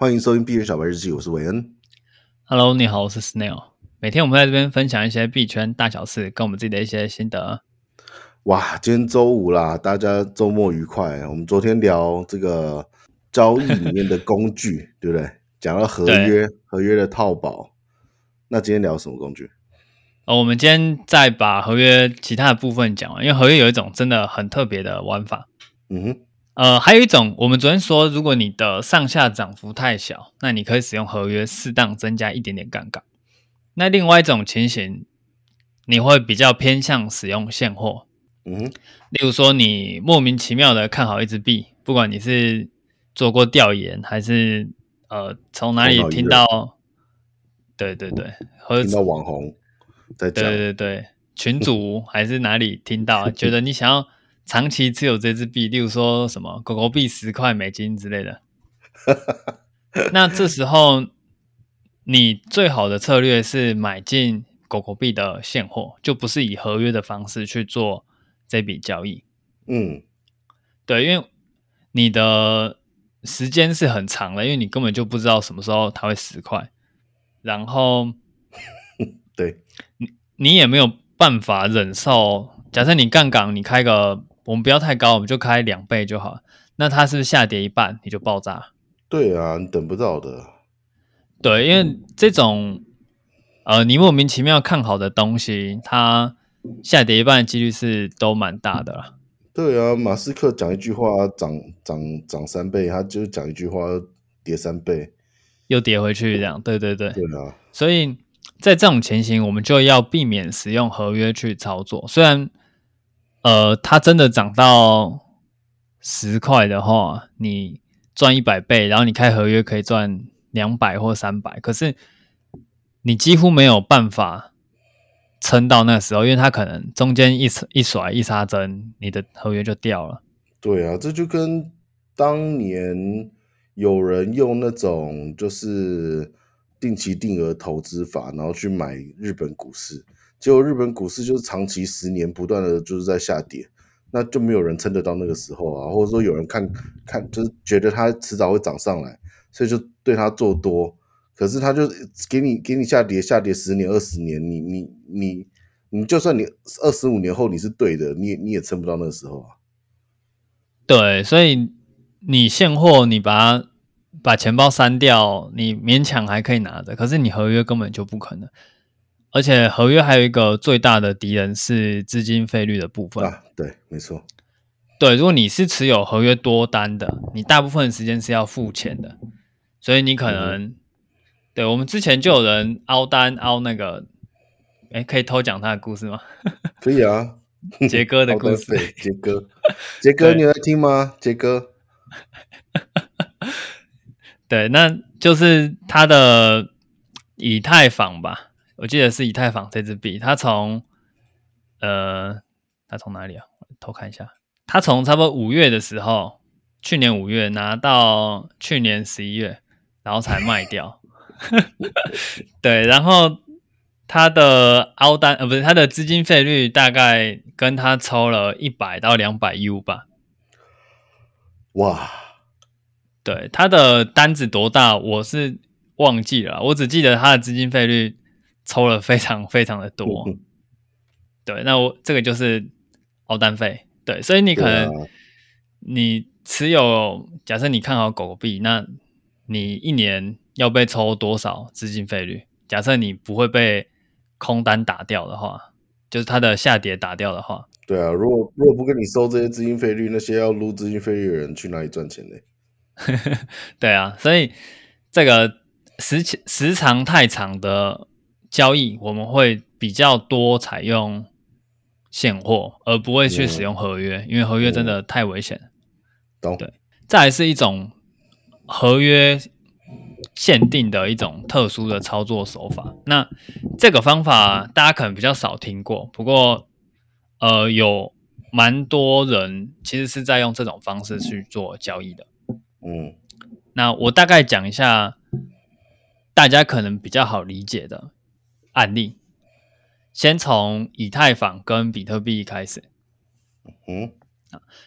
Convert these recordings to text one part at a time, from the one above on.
欢迎收听币圈小白日记，我是韦恩。Hello，你好，我是 Snail。每天我们在这边分享一些币圈大小事，跟我们自己的一些心得。哇，今天周五啦，大家周末愉快。我们昨天聊这个交易里面的工具，对不对？讲到合约，合约的套保。那今天聊什么工具？哦，我们今天再把合约其他的部分讲完，因为合约有一种真的很特别的玩法。嗯哼。呃，还有一种，我们昨天说，如果你的上下涨幅太小，那你可以使用合约适当增加一点点杠杆。那另外一种情形，你会比较偏向使用现货。嗯哼，例如说，你莫名其妙的看好一支币，不管你是做过调研，还是呃从哪里听到，对对对，和听到网红在，对对对，群主还是哪里听到，觉得你想要。长期持有这支币，例如说什么狗狗币十块美金之类的，那这时候你最好的策略是买进狗狗币的现货，就不是以合约的方式去做这笔交易。嗯，对，因为你的时间是很长的，因为你根本就不知道什么时候它会十块，然后 对你你也没有办法忍受。假设你杠杆你开个。我们不要太高，我们就开两倍就好。那它是不是下跌一半你就爆炸？对啊，你等不到的。对，因为这种呃，你莫名其妙看好的东西，它下跌一半的几率是都蛮大的啦。对啊，马斯克讲一句话涨涨涨三倍，他就讲一句话跌三倍，又跌回去这样。对对对。对啊。所以在这种情形，我们就要避免使用合约去操作，虽然。呃，它真的涨到十块的话，你赚一百倍，然后你开合约可以赚两百或三百，可是你几乎没有办法撑到那时候，因为它可能中间一一甩一杀针，你的合约就掉了。对啊，这就跟当年有人用那种就是定期定额投资法，然后去买日本股市。结果日本股市就是长期十年不断的就是在下跌，那就没有人撑得到那个时候啊，或者说有人看看就是觉得它迟早会涨上来，所以就对它做多，可是它就给你给你下跌下跌十年二十年，你你你你就算你二十五年后你是对的，你也你也撑不到那个时候啊。对，所以你现货你把它把钱包删掉，你勉强还可以拿着，可是你合约根本就不可能。而且合约还有一个最大的敌人是资金费率的部分啊，对，没错，对，如果你是持有合约多单的，你大部分时间是要付钱的，所以你可能，嗯、对，我们之前就有人凹单凹那个，哎，可以偷讲他的故事吗？可以啊，杰哥的 故事，杰哥，杰哥，你有在听吗？杰哥，对，那就是他的以太坊吧。我记得是以太坊这支币，它从呃，它从哪里啊？我偷看一下，它从差不多五月的时候，去年五月拿到去年十一月，然后才卖掉。对，然后它的凹单呃，不是它的资金费率大概跟它抽了一百到两百 U 吧。哇，对，它的单子多大我是忘记了，我只记得它的资金费率。抽了非常非常的多，嗯、对，那我这个就是凹单费，对，所以你可能你持有，假设你看好狗狗币，那你一年要被抽多少资金费率？假设你不会被空单打掉的话，就是它的下跌打掉的话，对啊，如果如果不跟你收这些资金费率，那些要撸资金费率的人去哪里赚钱呢？对啊，所以这个时时长太长的。交易我们会比较多采用现货，而不会去使用合约，嗯、因为合约真的太危险。懂、嗯、对，再来是一种合约限定的一种特殊的操作手法。那这个方法大家可能比较少听过，不过呃，有蛮多人其实是在用这种方式去做交易的。嗯，那我大概讲一下，大家可能比较好理解的。案例，先从以太坊跟比特币开始。嗯，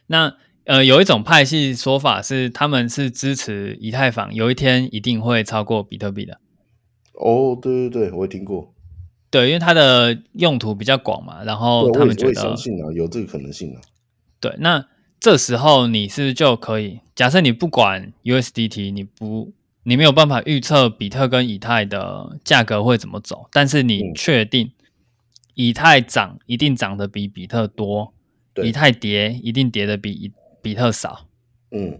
那呃，有一种派系说法是，他们是支持以太坊有一天一定会超过比特币的。哦，对对对，我也听过。对，因为它的用途比较广嘛，然后他们觉得相信啊，有这个可能性啊。对，那这时候你是就可以？假设你不管 USDT，你不，你没有办法预测比特跟以太的价格会怎么走，但是你确定以太涨一定涨得比比特多，以太跌一定跌得比比特少。嗯，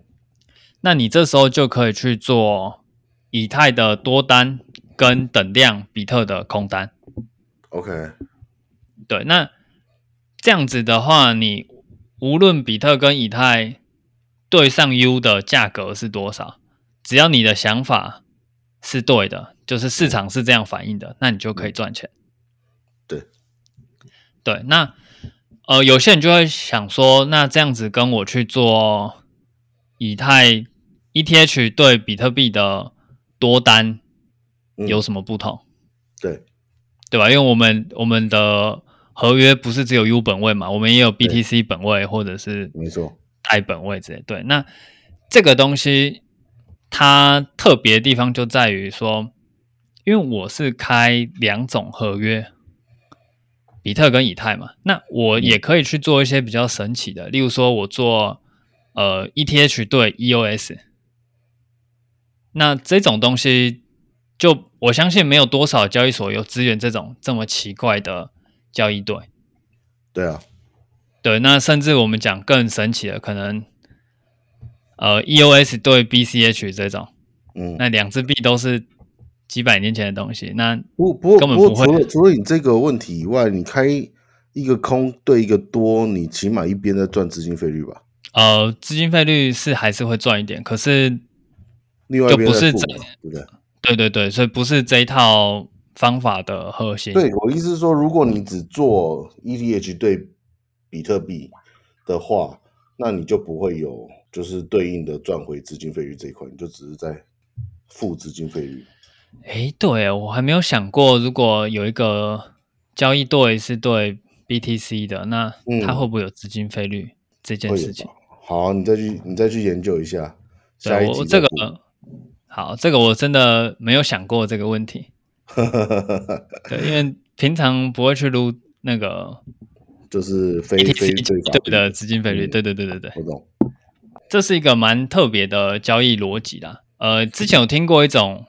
那你这时候就可以去做以太的多单跟等量比特的空单。OK，对，那这样子的话，你无论比特跟以太对上 U 的价格是多少，只要你的想法是对的，就是市场是这样反应的，那你就可以赚钱。对，对，那呃，有些人就会想说，那这样子跟我去做以太 ETH 对比特币的多单有什么不同？嗯、对。对吧？因为我们我们的合约不是只有 U 本位嘛，我们也有 BTC 本位或者是没错泰本位之类。对，那这个东西它特别的地方就在于说，因为我是开两种合约，比特跟以太嘛，那我也可以去做一些比较神奇的，例如说我做呃 ETH 对 EOS，那这种东西。就我相信没有多少交易所有资源这种这么奇怪的交易对。对啊，对，那甚至我们讲更神奇的，可能呃 EOS 对 BCH 这种，嗯，那两只币都是几百年前的东西，那不不根本不会。除了除了你这个问题以外，你开一个空对一个多，你起码一边在赚资金费率吧？呃，资金费率是还是会赚一点，可是另外就不是这，对不对？对对对，所以不是这一套方法的核心。对，我意思是说，如果你只做 ETH 对比特币的话，那你就不会有就是对应的赚回资金费率这一块，你就只是在付资金费率。诶，对，我还没有想过，如果有一个交易对是对 BTC 的，那它会不会有资金费率这件事情？好，你再去你再去研究一下。我这个。好，这个我真的没有想过这个问题。对，因为平常不会去撸那个，就是非非对的资金费率。对对对对对，我懂。这是一个蛮特别的交易逻辑啦。呃，之前有听过一种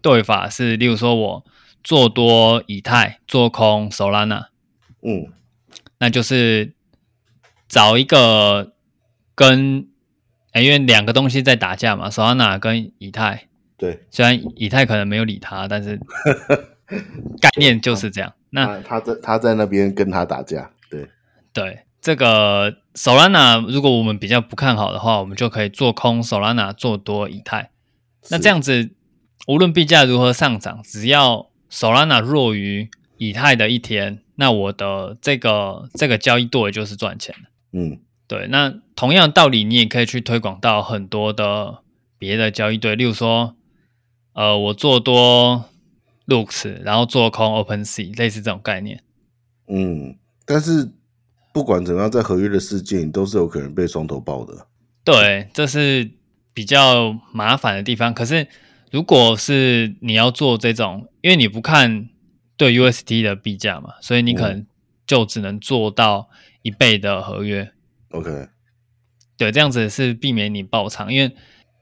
对法是，例如说我做多以太，做空 Solana。嗯，那就是找一个跟。因为两个东西在打架嘛，Solana 跟以太。对，虽然以太可能没有理他，但是 概念就是这样。那他在他在那边跟他打架。对对，这个 Solana 如果我们比较不看好的话，我们就可以做空 Solana，做多以太。那这样子，无论币价如何上涨，只要 Solana 弱于以太的一天，那我的这个这个交易对就是赚钱的。嗯。对，那同样道理，你也可以去推广到很多的别的交易对，例如说，呃，我做多 Looks，然后做空 OpenSea，类似这种概念。嗯，但是不管怎么样，在合约的世界，你都是有可能被双头爆的。对，这是比较麻烦的地方。可是，如果是你要做这种，因为你不看对 USD 的币价嘛，所以你可能就只能做到一倍的合约。OK，对，这样子是避免你爆仓，因为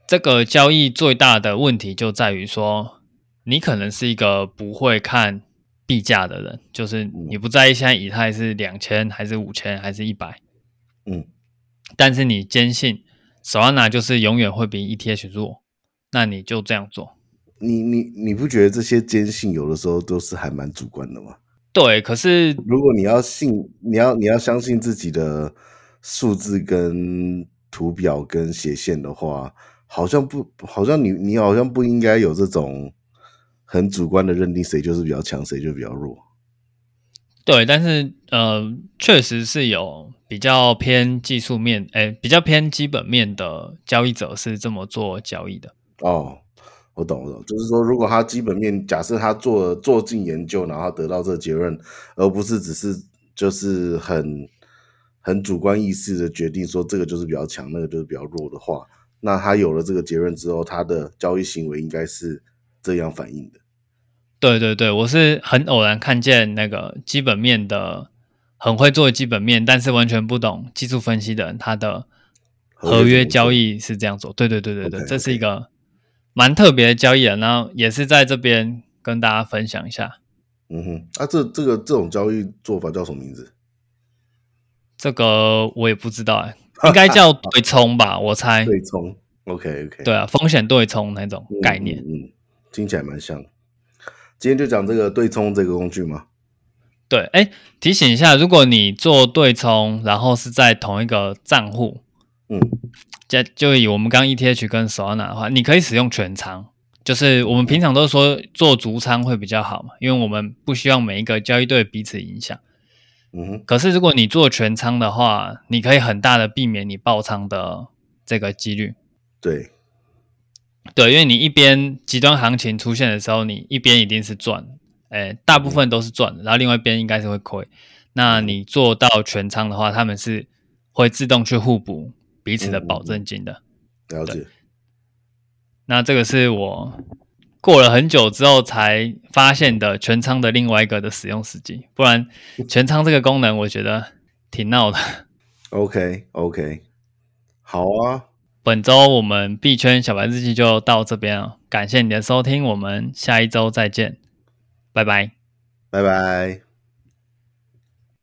这个交易最大的问题就在于说，你可能是一个不会看币价的人，就是你不在意现在以太是两千还是五千还是一百，嗯，但是你坚信 Solana 就是永远会比 ETH 弱，那你就这样做。你你你不觉得这些坚信有的时候都是还蛮主观的吗？对，可是如果你要信，你要你要相信自己的。数字跟图表跟斜线的话，好像不，好像你你好像不应该有这种很主观的认定，谁就是比较强，谁就比较弱。对，但是呃，确实是有比较偏技术面，哎，比较偏基本面的交易者是这么做交易的。哦，我懂，我懂，就是说，如果他基本面假设他做做尽研究，然后得到这个结论，而不是只是就是很。很主观意识的决定说这个就是比较强，那个就是比较弱的话，那他有了这个结论之后，他的交易行为应该是这样反应的。对对对，我是很偶然看见那个基本面的，很会做基本面，但是完全不懂技术分析的人，他的合约交易是这样做。对对对对对，okay, 这是一个蛮特别的交易人，然后也是在这边跟大家分享一下。嗯哼，啊，这这个这种交易做法叫什么名字？这个我也不知道哎，应该叫对冲吧，我猜。对冲，OK OK。对啊，风险对冲那种概念，嗯，嗯，听起来蛮像。今天就讲这个对冲这个工具吗？对，哎，提醒一下，如果你做对冲，然后是在同一个账户，嗯，就就以我们刚 ETH 跟 Solana 的话，你可以使用全仓，就是我们平常都说做足仓会比较好嘛，因为我们不希望每一个交易对彼此影响。嗯哼。可是如果你做全仓的话，你可以很大的避免你爆仓的这个几率。对。对，因为你一边极端行情出现的时候，你一边一定是赚，诶，大部分都是赚的，然后另外一边应该是会亏。那你做到全仓的话，他们是会自动去互补彼此的保证金的。嗯、了解。那这个是我过了很久之后才发现的全仓的另外一个的使用时机，不然全仓这个功能我觉得挺闹的。OK OK，好啊。本周我们币圈小白日记就到这边了，感谢你的收听，我们下一周再见，拜拜，拜拜。